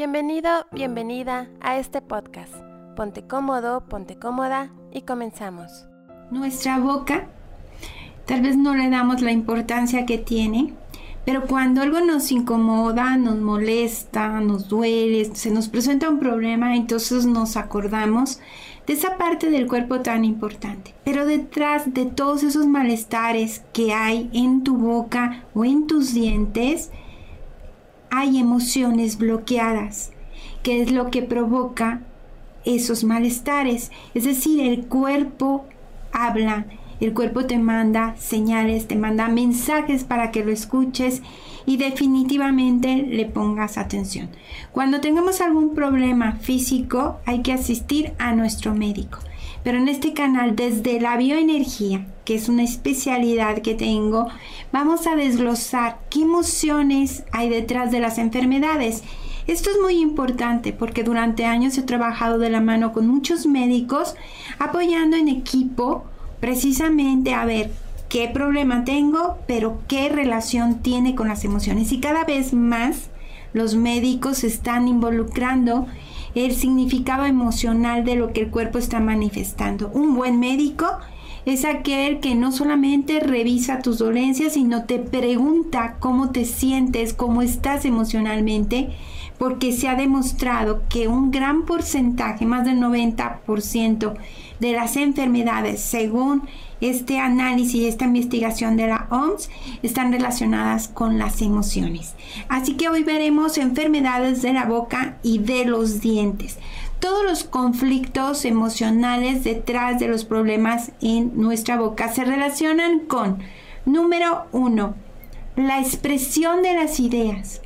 Bienvenido, bienvenida a este podcast. Ponte cómodo, ponte cómoda y comenzamos. Nuestra boca tal vez no le damos la importancia que tiene, pero cuando algo nos incomoda, nos molesta, nos duele, se nos presenta un problema, entonces nos acordamos de esa parte del cuerpo tan importante. Pero detrás de todos esos malestares que hay en tu boca o en tus dientes, hay emociones bloqueadas, que es lo que provoca esos malestares. Es decir, el cuerpo habla, el cuerpo te manda señales, te manda mensajes para que lo escuches y definitivamente le pongas atención. Cuando tengamos algún problema físico hay que asistir a nuestro médico. Pero en este canal, desde la bioenergía, que es una especialidad que tengo, vamos a desglosar qué emociones hay detrás de las enfermedades. Esto es muy importante porque durante años he trabajado de la mano con muchos médicos apoyando en equipo precisamente a ver qué problema tengo, pero qué relación tiene con las emociones. Y cada vez más los médicos están involucrando el significado emocional de lo que el cuerpo está manifestando. Un buen médico es aquel que no solamente revisa tus dolencias, sino te pregunta cómo te sientes, cómo estás emocionalmente, porque se ha demostrado que un gran porcentaje, más del 90% de las enfermedades, según este análisis esta investigación de la OMS están relacionadas con las emociones. Así que hoy veremos enfermedades de la boca y de los dientes. Todos los conflictos emocionales detrás de los problemas en nuestra boca se relacionan con, número uno, la expresión de las ideas.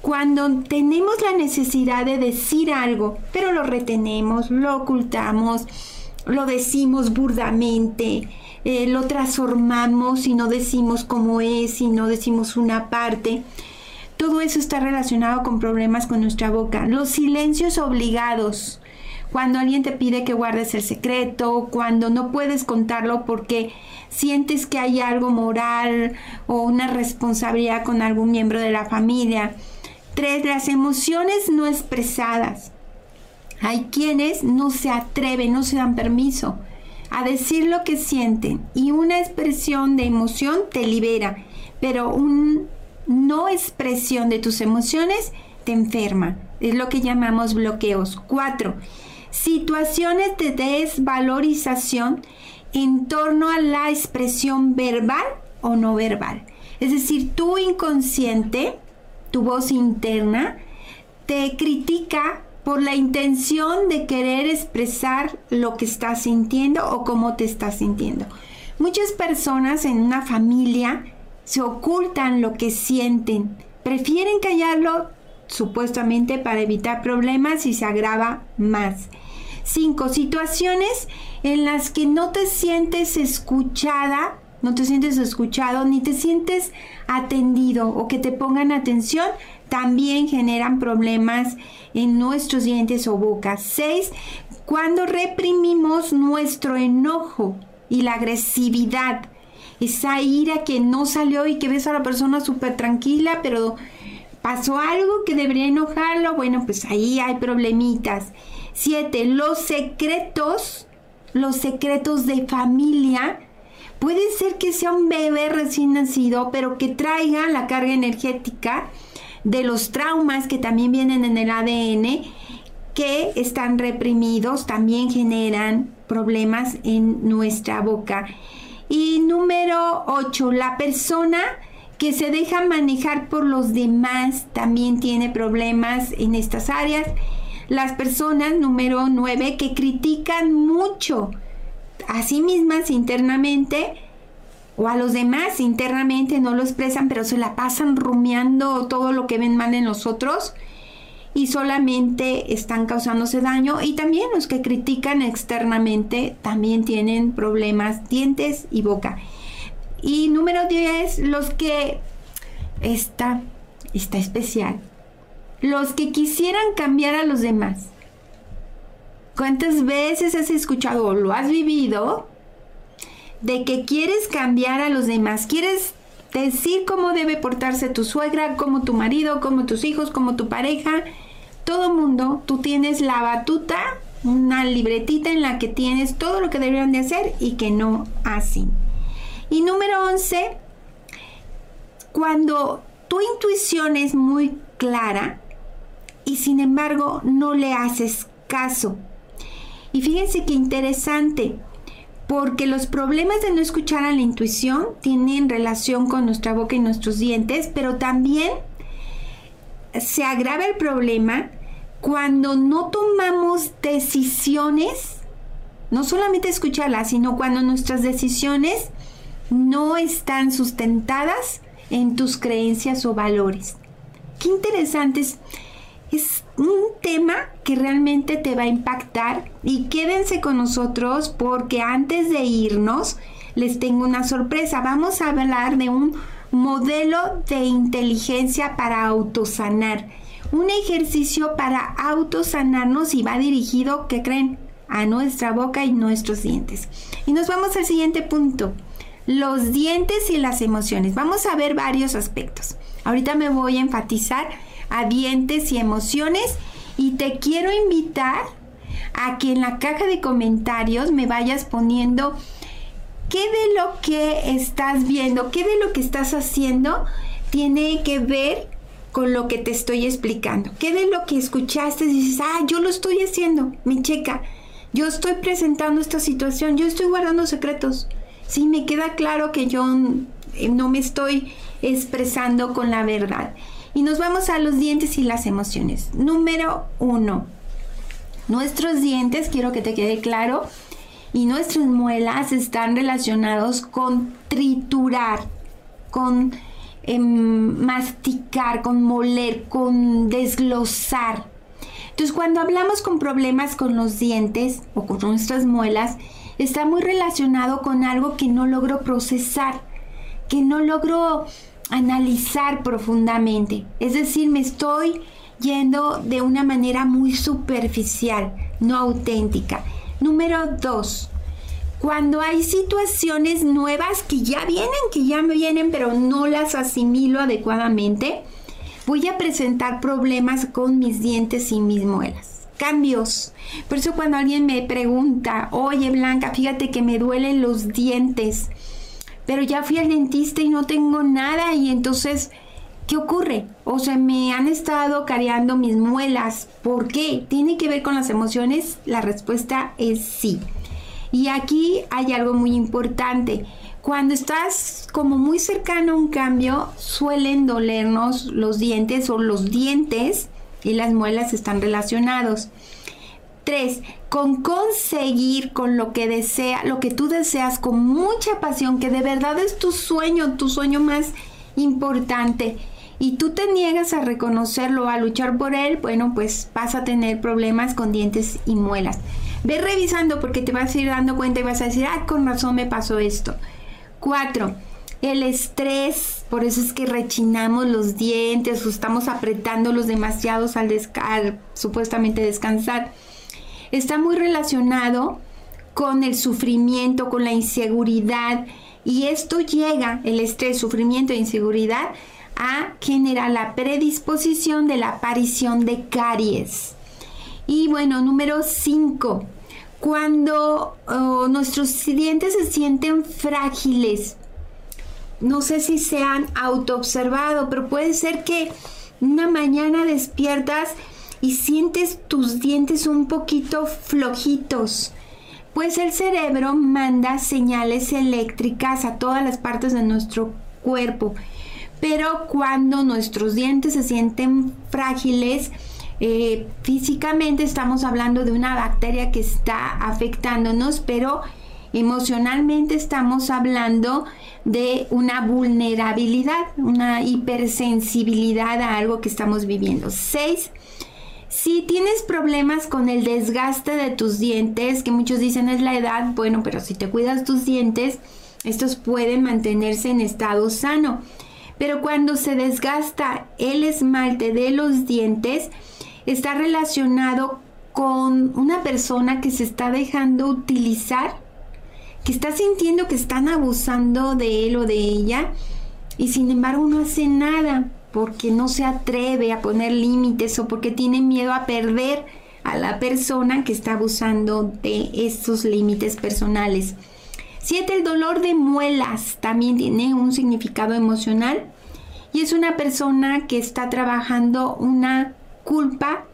Cuando tenemos la necesidad de decir algo, pero lo retenemos, lo ocultamos, lo decimos burdamente, eh, lo transformamos y no decimos cómo es y no decimos una parte. Todo eso está relacionado con problemas con nuestra boca. Los silencios obligados. Cuando alguien te pide que guardes el secreto, cuando no puedes contarlo porque sientes que hay algo moral o una responsabilidad con algún miembro de la familia. Tres, las emociones no expresadas. Hay quienes no se atreven, no se dan permiso a decir lo que sienten y una expresión de emoción te libera, pero una no expresión de tus emociones te enferma. Es lo que llamamos bloqueos. Cuatro, situaciones de desvalorización en torno a la expresión verbal o no verbal. Es decir, tu inconsciente, tu voz interna, te critica por la intención de querer expresar lo que estás sintiendo o cómo te estás sintiendo. Muchas personas en una familia se ocultan lo que sienten, prefieren callarlo supuestamente para evitar problemas y se agrava más. 5. Situaciones en las que no te sientes escuchada, no te sientes escuchado, ni te sientes atendido o que te pongan atención también generan problemas en nuestros dientes o boca. 6. Cuando reprimimos nuestro enojo y la agresividad, esa ira que no salió y que ves a la persona súper tranquila, pero pasó algo que debería enojarlo, bueno, pues ahí hay problemitas. 7. Los secretos, los secretos de familia. Puede ser que sea un bebé recién nacido, pero que traiga la carga energética de los traumas que también vienen en el ADN que están reprimidos, también generan problemas en nuestra boca. Y número 8, la persona que se deja manejar por los demás también tiene problemas en estas áreas. Las personas, número 9, que critican mucho a sí mismas internamente, o a los demás internamente no lo expresan, pero se la pasan rumiando todo lo que ven mal en los otros y solamente están causándose daño. Y también los que critican externamente también tienen problemas, dientes y boca. Y número 10, los que está, está especial. Los que quisieran cambiar a los demás. ¿Cuántas veces has escuchado o lo has vivido de que quieres cambiar a los demás, quieres decir cómo debe portarse tu suegra, como tu marido, como tus hijos, como tu pareja. todo mundo, tú tienes la batuta, una libretita en la que tienes todo lo que deberían de hacer y que no hacen. Y número 11, cuando tu intuición es muy clara y sin embargo no le haces caso. Y fíjense qué interesante, porque los problemas de no escuchar a la intuición tienen relación con nuestra boca y nuestros dientes, pero también se agrava el problema cuando no tomamos decisiones, no solamente escucharlas, sino cuando nuestras decisiones no están sustentadas en tus creencias o valores. Qué interesante es, un tema que realmente te va a impactar y quédense con nosotros porque antes de irnos les tengo una sorpresa. Vamos a hablar de un modelo de inteligencia para autosanar. Un ejercicio para autosanarnos y va dirigido, ¿qué creen? A nuestra boca y nuestros dientes. Y nos vamos al siguiente punto. Los dientes y las emociones. Vamos a ver varios aspectos. Ahorita me voy a enfatizar a dientes y emociones y te quiero invitar a que en la caja de comentarios me vayas poniendo qué de lo que estás viendo, qué de lo que estás haciendo tiene que ver con lo que te estoy explicando. ¿Qué de lo que escuchaste dices, ah, yo lo estoy haciendo, mi checa, yo estoy presentando esta situación, yo estoy guardando secretos. Sí, me queda claro que yo no me estoy expresando con la verdad. Y nos vamos a los dientes y las emociones. Número uno, nuestros dientes, quiero que te quede claro, y nuestras muelas están relacionados con triturar, con em, masticar, con moler, con desglosar. Entonces cuando hablamos con problemas con los dientes o con nuestras muelas, está muy relacionado con algo que no logro procesar, que no logro analizar profundamente. Es decir, me estoy yendo de una manera muy superficial, no auténtica. Número dos, cuando hay situaciones nuevas que ya vienen, que ya me vienen, pero no las asimilo adecuadamente, voy a presentar problemas con mis dientes y mis muelas. Cambios. Por eso cuando alguien me pregunta, oye Blanca, fíjate que me duelen los dientes, pero ya fui al dentista y no tengo nada y entonces ¿Qué ocurre? O sea, me han estado careando mis muelas. ¿Por qué? ¿Tiene que ver con las emociones? La respuesta es sí. Y aquí hay algo muy importante. Cuando estás como muy cercano a un cambio, suelen dolernos los dientes o los dientes y las muelas están relacionados. Tres, con conseguir con lo que desea, lo que tú deseas con mucha pasión, que de verdad es tu sueño, tu sueño más importante y tú te niegas a reconocerlo, a luchar por él, bueno, pues vas a tener problemas con dientes y muelas. Ve revisando porque te vas a ir dando cuenta y vas a decir, ah, con razón me pasó esto. Cuatro, el estrés, por eso es que rechinamos los dientes o estamos apretándolos demasiados al, al supuestamente descansar. Está muy relacionado con el sufrimiento, con la inseguridad. Y esto llega, el estrés, sufrimiento e inseguridad, a generar la predisposición de la aparición de caries. Y bueno, número 5. Cuando oh, nuestros dientes se sienten frágiles, no sé si se han autoobservado, pero puede ser que una mañana despiertas y sientes tus dientes un poquito flojitos. Pues el cerebro manda señales eléctricas a todas las partes de nuestro cuerpo pero cuando nuestros dientes se sienten frágiles, eh, físicamente estamos hablando de una bacteria que está afectándonos, pero emocionalmente estamos hablando de una vulnerabilidad, una hipersensibilidad a algo que estamos viviendo. Seis, si tienes problemas con el desgaste de tus dientes, que muchos dicen es la edad, bueno, pero si te cuidas tus dientes, estos pueden mantenerse en estado sano. Pero cuando se desgasta el esmalte de los dientes, está relacionado con una persona que se está dejando utilizar, que está sintiendo que están abusando de él o de ella y sin embargo no hace nada. Porque no se atreve a poner límites o porque tiene miedo a perder a la persona que está abusando de esos límites personales. Siete, el dolor de muelas también tiene un significado emocional y es una persona que está trabajando una culpa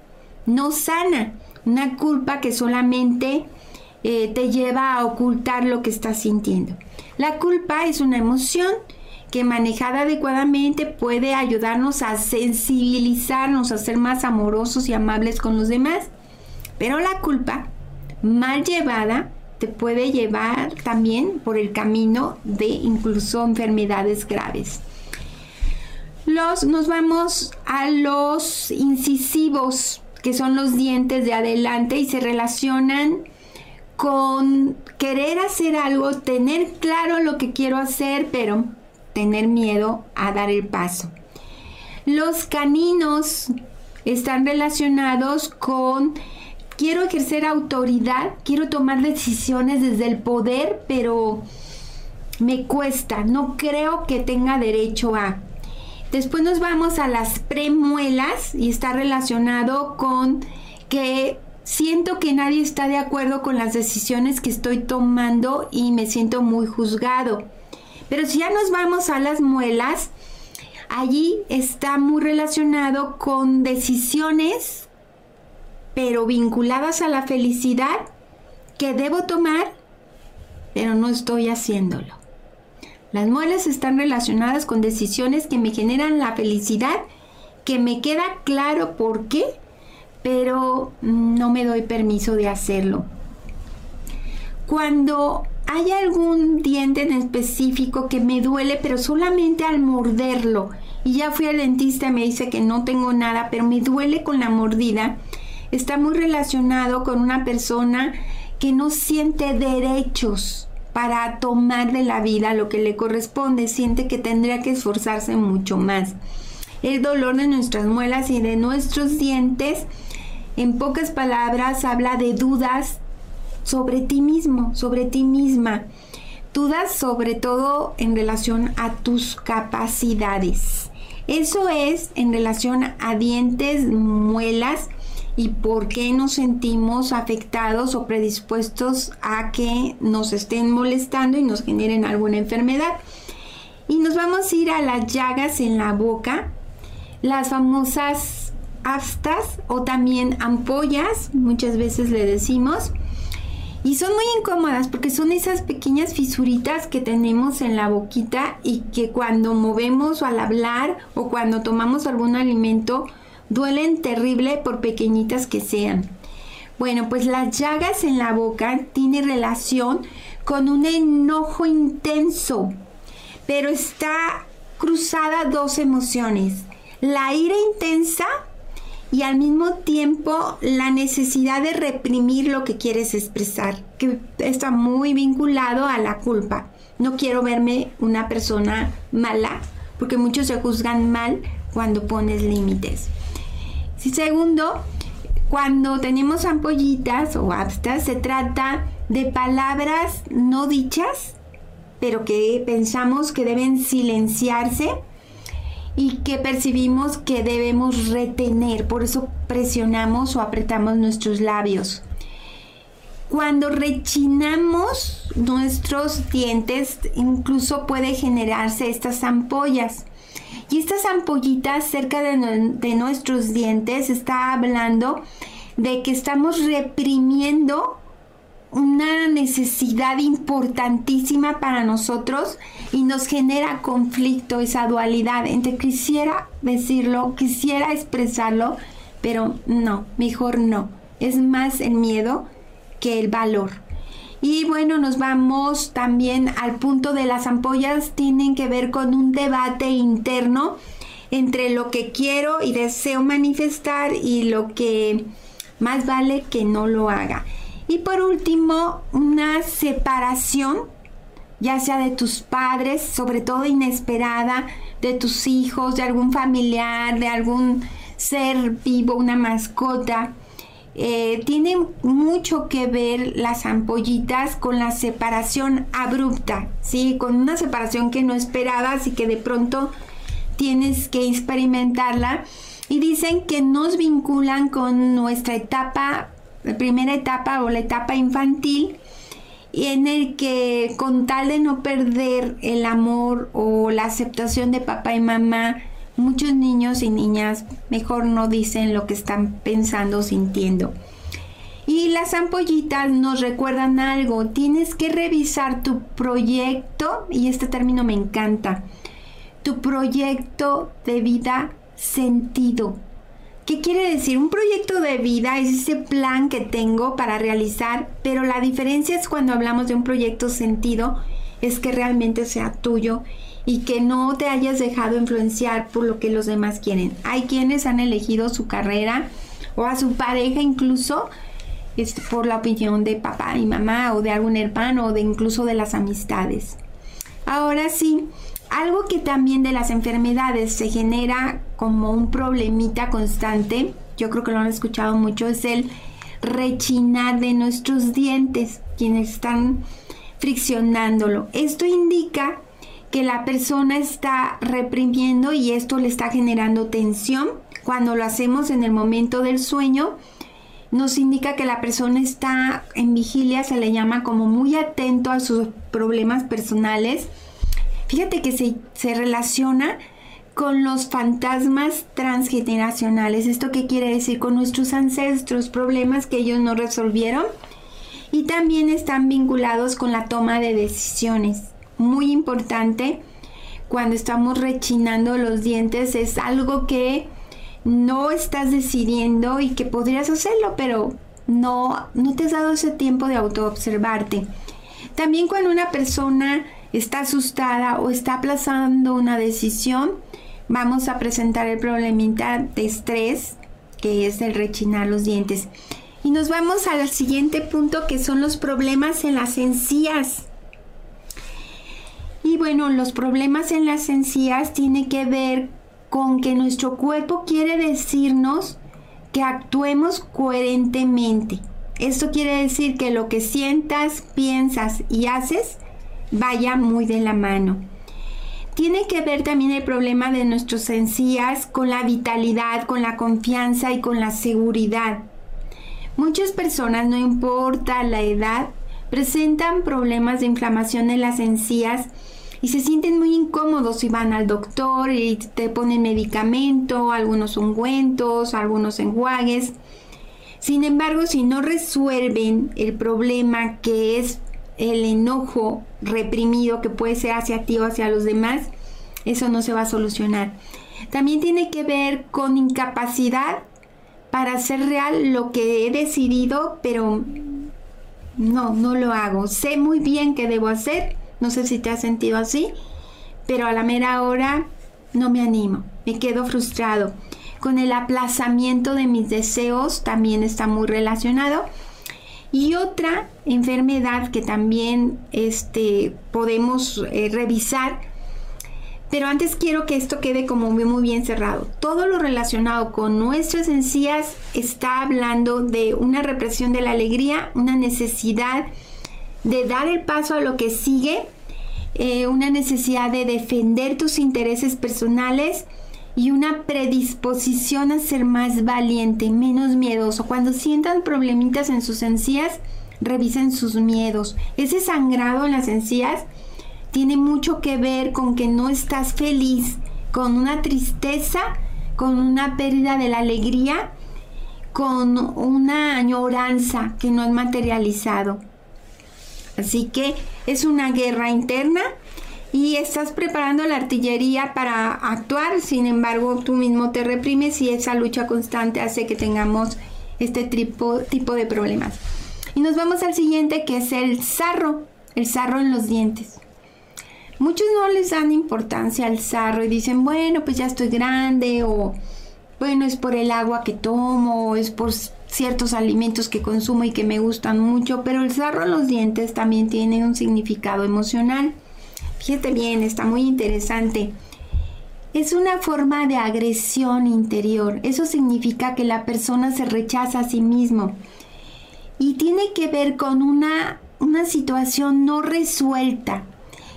no sana, una culpa que solamente eh, te lleva a ocultar lo que estás sintiendo. La culpa es una emoción que manejada adecuadamente puede ayudarnos a sensibilizarnos, a ser más amorosos y amables con los demás. Pero la culpa, mal llevada, te puede llevar también por el camino de incluso enfermedades graves. Los, nos vamos a los incisivos, que son los dientes de adelante y se relacionan con querer hacer algo, tener claro lo que quiero hacer, pero tener miedo a dar el paso. Los caninos están relacionados con quiero ejercer autoridad, quiero tomar decisiones desde el poder, pero me cuesta, no creo que tenga derecho a. Después nos vamos a las premuelas y está relacionado con que siento que nadie está de acuerdo con las decisiones que estoy tomando y me siento muy juzgado. Pero si ya nos vamos a las muelas, allí está muy relacionado con decisiones, pero vinculadas a la felicidad que debo tomar, pero no estoy haciéndolo. Las muelas están relacionadas con decisiones que me generan la felicidad, que me queda claro por qué, pero no me doy permiso de hacerlo. Cuando hay algún diente en específico que me duele, pero solamente al morderlo, y ya fui al dentista y me dice que no tengo nada, pero me duele con la mordida, está muy relacionado con una persona que no siente derechos para tomar de la vida lo que le corresponde, siente que tendría que esforzarse mucho más. El dolor de nuestras muelas y de nuestros dientes, en pocas palabras, habla de dudas sobre ti mismo, sobre ti misma. Dudas sobre todo en relación a tus capacidades. Eso es en relación a dientes, muelas y por qué nos sentimos afectados o predispuestos a que nos estén molestando y nos generen alguna enfermedad. Y nos vamos a ir a las llagas en la boca, las famosas aftas o también ampollas, muchas veces le decimos. Y son muy incómodas porque son esas pequeñas fisuritas que tenemos en la boquita y que cuando movemos o al hablar o cuando tomamos algún alimento, duelen terrible por pequeñitas que sean. Bueno, pues las llagas en la boca tienen relación con un enojo intenso, pero está cruzada dos emociones, la ira intensa y al mismo tiempo la necesidad de reprimir lo que quieres expresar, que está muy vinculado a la culpa. No quiero verme una persona mala, porque muchos se juzgan mal cuando pones límites. Segundo, cuando tenemos ampollitas o apstas, se trata de palabras no dichas, pero que pensamos que deben silenciarse y que percibimos que debemos retener. Por eso presionamos o apretamos nuestros labios. Cuando rechinamos nuestros dientes, incluso puede generarse estas ampollas. Y estas ampollitas cerca de, nuestros dientes está hablando de que estamos reprimiendo una necesidad importantísima para nosotros y nos genera conflicto, esa dualidad entre quisiera decirlo, quisiera expresarlo, pero no, mejor no. Es más el miedo que el valor. Y bueno, nos vamos también al punto de las ampollas, tienen que ver con un debate interno entre lo que quiero y deseo manifestar y lo que más vale que no lo haga. Y por último, una separación, ya sea de tus padres, sobre todo inesperada, de tus hijos, de algún familiar, de algún ser vivo, una mascota eh, tiene mucho que ver las ampollitas con la separación abrupta, ¿sí? Con una separación que no esperabas y que de pronto tienes que experimentarla y dicen que nos vinculan con nuestra etapa, la primera etapa o la etapa infantil en el que con tal de no perder el amor o la aceptación de papá y mamá, muchos niños y niñas mejor no dicen lo que están pensando o sintiendo. Y las ampollitas nos recuerdan algo, tienes que revisar tu proyecto, y este término me encanta, tu proyecto de vida sentido. ¿Qué quiere decir? Un proyecto de vida es ese plan que tengo para realizar, pero la diferencia es cuando hablamos de un proyecto sentido, es que realmente sea tuyo y que no te hayas dejado influenciar por lo que los demás quieren. Hay quienes han elegido su carrera o a su pareja incluso este, por la opinión de papá y mamá o de algún hermano o de incluso de las amistades. Ahora sí, algo que también de las enfermedades se genera como un problemita constante, yo creo que lo han escuchado mucho, es el rechinar de nuestros dientes, quienes están friccionándolo. Esto indica que la persona está reprimiendo y esto le está generando tensión. Cuando lo hacemos en el momento del sueño, nos indica que la persona está en vigilia, se le llama como muy atento a sus problemas personales Fíjate que se, relaciona con los fantasmas transgeneracionales. ¿Esto qué quiere decir? Con nuestros ancestros, problemas que ellos no resolvieron. Y también están vinculados con la toma de decisiones. Muy importante, cuando estamos rechinando los dientes, es algo que no estás decidiendo y que podrías hacerlo, pero no, no te has dado ese tiempo de autoobservarte. También cuando una persona está asustada o está aplazando una decisión, vamos a presentar el problemita de estrés, que es el rechinar los dientes. Y nos vamos al siguiente punto que son los problemas en las encías. Y bueno, los problemas en las encías tienen que ver con que nuestro cuerpo quiere decirnos que actuemos coherentemente. Esto quiere decir que lo que sientas, piensas y haces vaya muy de la mano. Tiene que ver también el problema de nuestros encías con la vitalidad, con la confianza y con la seguridad. Muchas personas, no importa la edad, presentan problemas de inflamación en las encías y se sienten muy incómodos si van al doctor y te ponen medicamento, algunos ungüentos, algunos enjuagues. Sin embargo, si no resuelven el problema que es el enojo reprimido que puede ser hacia ti o hacia los demás, eso no se va a solucionar. También tiene que ver con incapacidad para hacer real lo que he decidido, pero no, no lo hago. Sé muy bien qué debo hacer, no sé si te has sentido así, pero a la mera hora no me animo, me quedo frustrado. Con el aplazamiento de mis deseos también está muy relacionado y otra enfermedad que también este, podemos eh, revisar, pero antes quiero que esto quede como muy, muy bien cerrado. Todo lo relacionado con nuestras encías está hablando de una represión de la alegría, una necesidad de dar el paso a lo que sigue, eh, una necesidad de defender tus intereses personales, y una predisposición a ser más valiente, menos miedoso. Cuando sientan problemitas en sus encías, revisen sus miedos. Ese sangrado en las encías tiene mucho que ver con que no estás feliz, con una tristeza, con una pérdida de la alegría, con una añoranza que no has materializado. Así que es una guerra interna y estás preparando la artillería para actuar, sin embargo tú mismo te reprimes y esa lucha constante hace que tengamos este tipo, de problemas. Y nos vamos al siguiente que es el sarro, el sarro en los dientes. Muchos no les dan importancia al sarro y dicen, bueno, pues ya estoy grande o bueno, es por el agua que tomo o es por ciertos alimentos que consumo y que me gustan mucho, pero el sarro en los dientes también tiene un significado emocional. Fíjate bien, está muy interesante. Es una forma de agresión interior. Eso significa que la persona se rechaza a sí mismo. Y tiene que ver con una, una situación no resuelta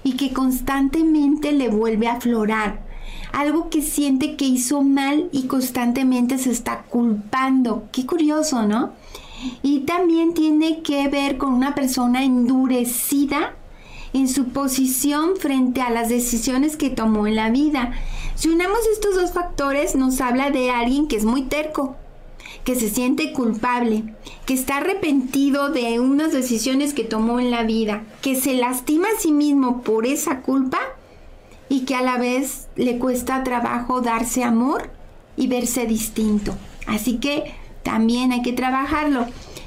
y que constantemente le vuelve a aflorar. algo que siente que hizo mal y constantemente se está culpando. Qué curioso, ¿no? Y también tiene que ver con una persona endurecida en su posición frente a las decisiones que tomó en la vida. Si unamos estos dos factores, nos habla de alguien que es muy terco, que se siente culpable, que está arrepentido de unas decisiones que tomó en la vida, que se lastima a sí mismo por esa culpa y que a la vez le cuesta trabajo darse amor y verse distinto. Así que también hay que trabajarlo.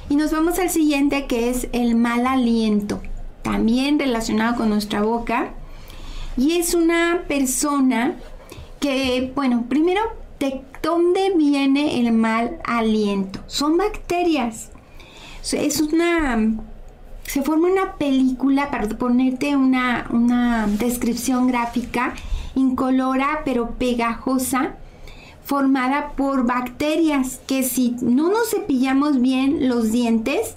Y nos vamos al siguiente que es el mal aliento, también relacionado con nuestra boca. Y es una persona que, bueno, primero, ¿de dónde viene el mal aliento? Son bacterias. Es una se forma una película, para ponerte una, una descripción gráfica, incolora pero pegajosa, formada por bacterias que si no nos cepillamos bien los dientes,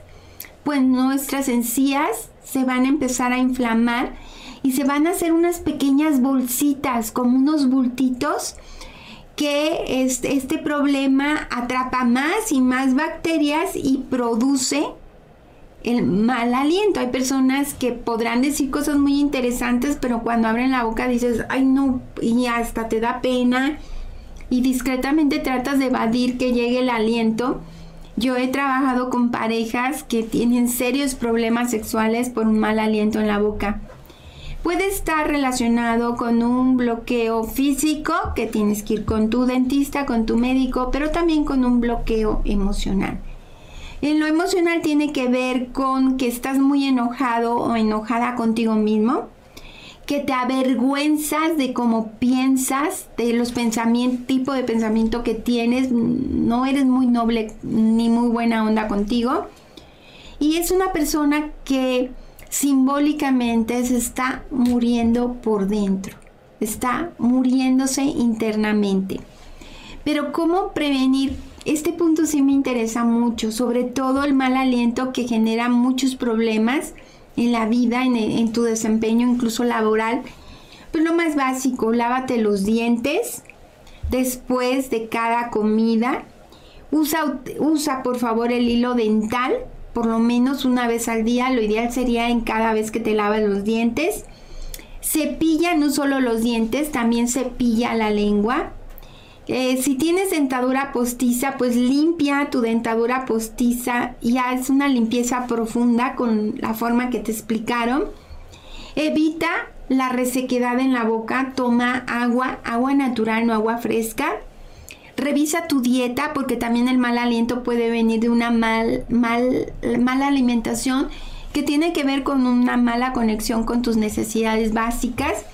pues nuestras encías se van a empezar a inflamar y se van a hacer unas pequeñas bolsitas, como unos bultitos, que este, problema atrapa más y más bacterias y produce el mal aliento. Hay personas que podrán decir cosas muy interesantes, pero cuando abren la boca dices, ay no, y hasta te da pena y discretamente tratas de evadir que llegue el aliento. Yo he trabajado con parejas que tienen serios problemas sexuales por un mal aliento en la boca. Puede estar relacionado con un bloqueo físico que tienes que ir con tu dentista, con tu médico, pero también con un bloqueo emocional. En lo emocional tiene que ver con que estás muy enojado o enojada contigo mismo, que te avergüenzas de cómo piensas, de los pensamientos, tipo de pensamiento que tienes, no eres muy noble ni muy buena onda contigo. Y es una persona que simbólicamente se está muriendo por dentro, está muriéndose internamente. Pero ¿cómo prevenir este punto sí me interesa mucho, sobre todo el mal aliento que genera muchos problemas en la vida, en, tu desempeño, incluso laboral. Pues lo más básico, lávate los dientes después de cada comida. Usa, usa por favor el hilo dental, por lo menos una vez al día. Lo ideal sería en cada vez que te lavas los dientes. Cepilla no solo los dientes, también cepilla la lengua eh, si tienes dentadura postiza, pues limpia tu dentadura postiza y haz una limpieza profunda con la forma que te explicaron. Evita la resequedad en la boca, toma agua, agua natural, no agua fresca. Revisa tu dieta porque también el mal aliento puede venir de una mal, mal, mala alimentación que tiene que ver con una mala conexión con tus necesidades básicas.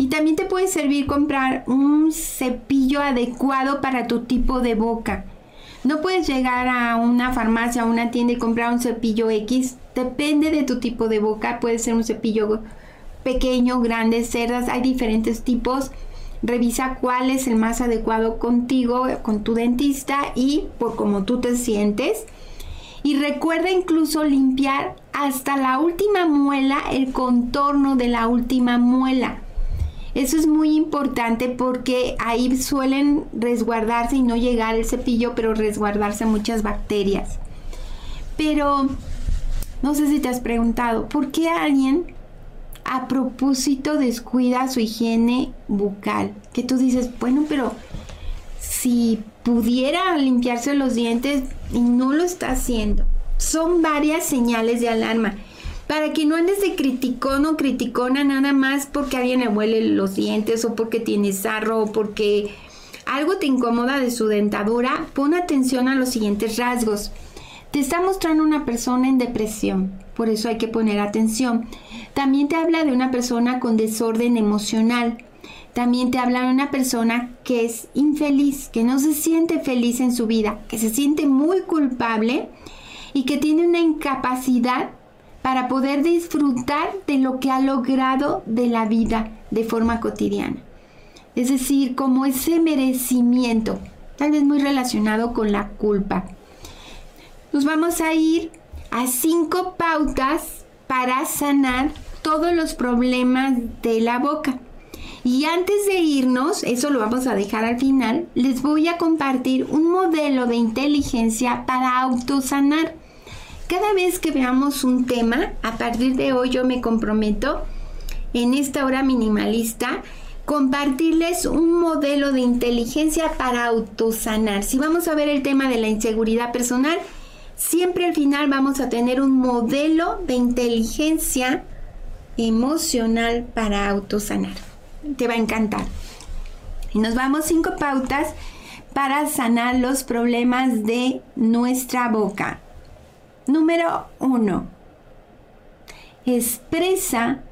Y también te puede servir comprar un cepillo adecuado para tu tipo de boca. No puedes llegar a una farmacia o una tienda y comprar un cepillo X. Depende de tu tipo de boca. Puede ser un cepillo pequeño, grande, cerdas. Hay diferentes tipos. Revisa cuál es el más adecuado contigo, con tu dentista y por cómo tú te sientes. Y recuerda incluso limpiar hasta la última muela, el contorno de la última muela. Eso es muy importante porque ahí suelen resguardarse y no llegar el cepillo, pero resguardarse muchas bacterias. Pero no sé si te has preguntado, ¿por qué alguien a propósito descuida su higiene bucal? Que tú dices, bueno, pero si pudiera limpiarse los dientes y no lo está haciendo. Son varias señales de alarma para que no andes de criticón o criticona nada más porque alguien le huele los dientes o porque tiene sarro o porque algo te incomoda de su dentadura, pon atención a los siguientes rasgos. Te está mostrando una persona en depresión, por eso hay que poner atención. También te habla de una persona con desorden emocional. También te habla de una persona que es infeliz, que no se siente feliz en su vida, que se siente muy culpable y que tiene una incapacidad para poder disfrutar de lo que ha logrado de la vida de forma cotidiana. Es decir, como ese merecimiento, tal vez muy relacionado con la culpa. Nos vamos a ir a cinco pautas para sanar todos los problemas de la boca. Y antes de irnos, eso lo vamos a dejar al final, les voy a compartir un modelo de inteligencia para autosanar. Cada vez que veamos un tema, a partir de hoy yo me comprometo en esta hora minimalista compartirles un modelo de inteligencia para autosanar. Si vamos a ver el tema de la inseguridad personal, siempre al final vamos a tener un modelo de inteligencia emocional para autosanar. Te va a encantar. Y nos vamos cinco pautas para sanar los problemas de nuestra boca. Número uno. Expresa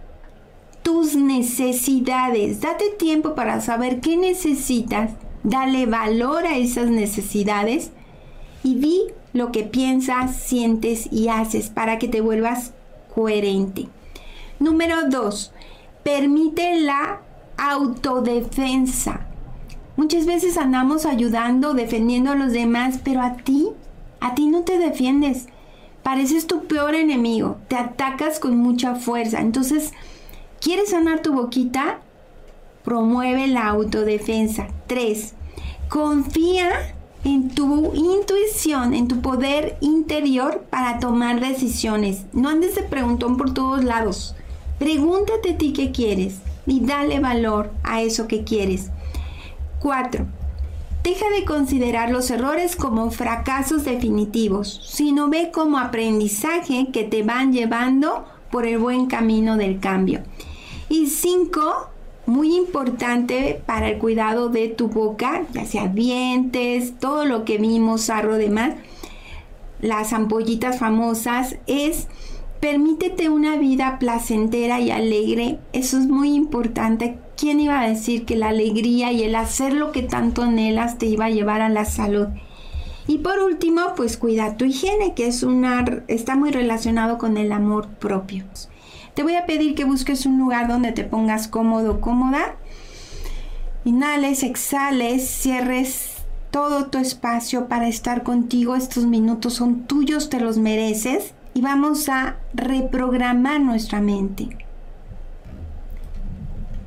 tus necesidades. Date tiempo para saber qué necesitas. Dale valor a esas necesidades y di lo que piensas, sientes y haces para que te vuelvas coherente. Número 2. Permite la autodefensa. Muchas veces andamos ayudando, defendiendo a los demás, pero a ti, a ti no te defiendes. Pareces tu peor enemigo, te atacas con mucha fuerza. Entonces, ¿quieres sanar tu boquita? Promueve la autodefensa. 3. Confía en tu intuición, en tu poder interior para tomar decisiones. No andes de preguntón por todos lados. Pregúntate a ti qué quieres y dale valor a eso que quieres. 4. Deja de considerar los errores como fracasos definitivos, sino ve como aprendizaje que te van llevando por el buen camino del cambio. Y 5. Muy importante para el cuidado de tu boca, ya sea dientes, todo lo que vimos, sarro, demás, las ampollitas famosas, es Permítete una vida placentera y alegre. Eso es muy importante. ¿Quién iba a decir que la alegría y el hacer lo que tanto anhelas te iba a llevar a la salud? Y por último, pues cuida tu higiene, que es está muy relacionado con el amor propio. Te voy a pedir que busques un lugar donde te pongas cómodo, cómoda. Inhales, exhales, cierres todo tu espacio para estar contigo. Estos minutos son tuyos, te los mereces y vamos a reprogramar nuestra mente.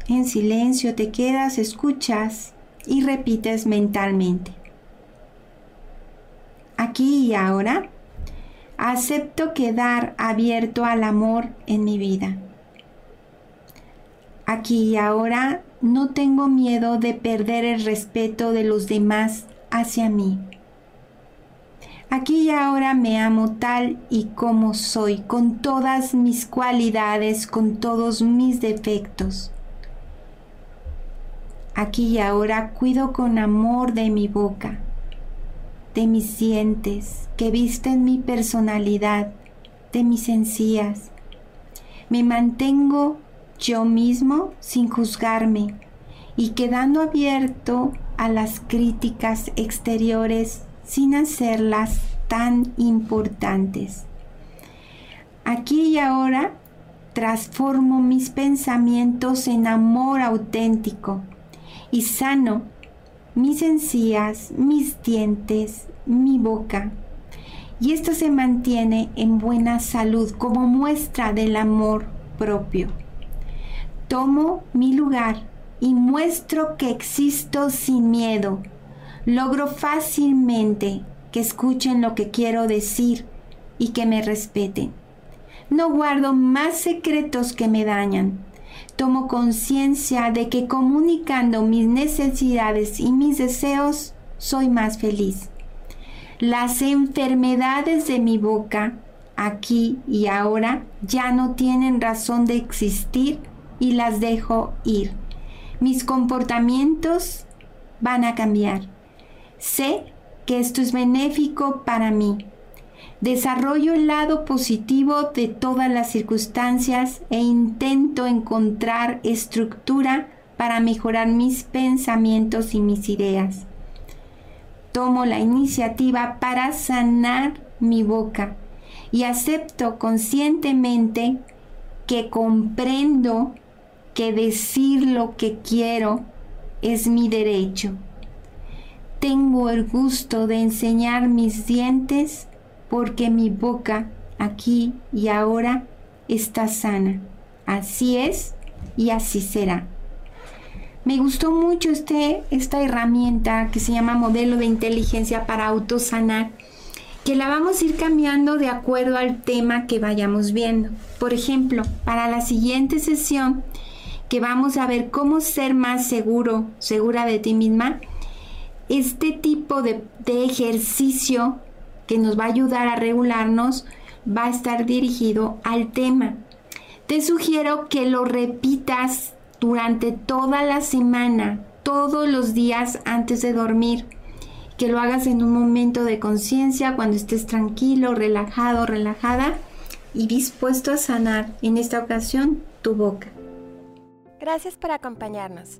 En silencio te quedas, escuchas y repites mentalmente. Aquí y ahora, acepto quedar abierto al amor en mi vida. Aquí y ahora no tengo miedo de perder el respeto de los demás hacia mí. Aquí y ahora me amo tal y como soy, con todas mis cualidades, con todos mis defectos. Aquí y ahora cuido con amor de mi boca, de mis dientes que visten mi personalidad, de mis encías. Me mantengo yo mismo sin juzgarme y quedando abierto a las críticas exteriores sin hacerlas tan importantes. Aquí y ahora transformo mis pensamientos en amor auténtico y sano mis encías, mis dientes, mi boca. Y esto se mantiene en buena salud como muestra del amor propio. Tomo mi lugar y muestro que existo sin miedo logro fácilmente que escuchen lo que quiero decir y que me respeten. No guardo más secretos que me dañan. Tomo conciencia de que comunicando mis necesidades y mis deseos soy más feliz. Las enfermedades de mi boca, aquí y ahora, ya no tienen razón de existir y las dejo ir. Mis comportamientos van a cambiar. Sé que esto es benéfico para mí. Desarrollo el lado positivo de todas las circunstancias e intento encontrar estructura para mejorar mis pensamientos y mis ideas. Tomo la iniciativa para sanar mi boca y acepto conscientemente que comprendo que decir lo que quiero es mi derecho tengo el gusto de enseñar mis dientes porque mi boca aquí y ahora está sana. Así es y así será. Me gustó mucho este, esta herramienta que se llama modelo de inteligencia para autosanar, que la vamos a ir cambiando de acuerdo al tema que vayamos viendo. Por ejemplo, para la siguiente sesión, que vamos a ver cómo ser más seguro, segura de ti misma, este tipo de, ejercicio que nos va a ayudar a regularnos va a estar dirigido al tema. Te sugiero que lo repitas durante toda la semana, todos los días antes de dormir. Que lo hagas en un momento de conciencia, cuando estés tranquilo, relajado, relajada y dispuesto a sanar, en esta ocasión, tu boca. Gracias por acompañarnos.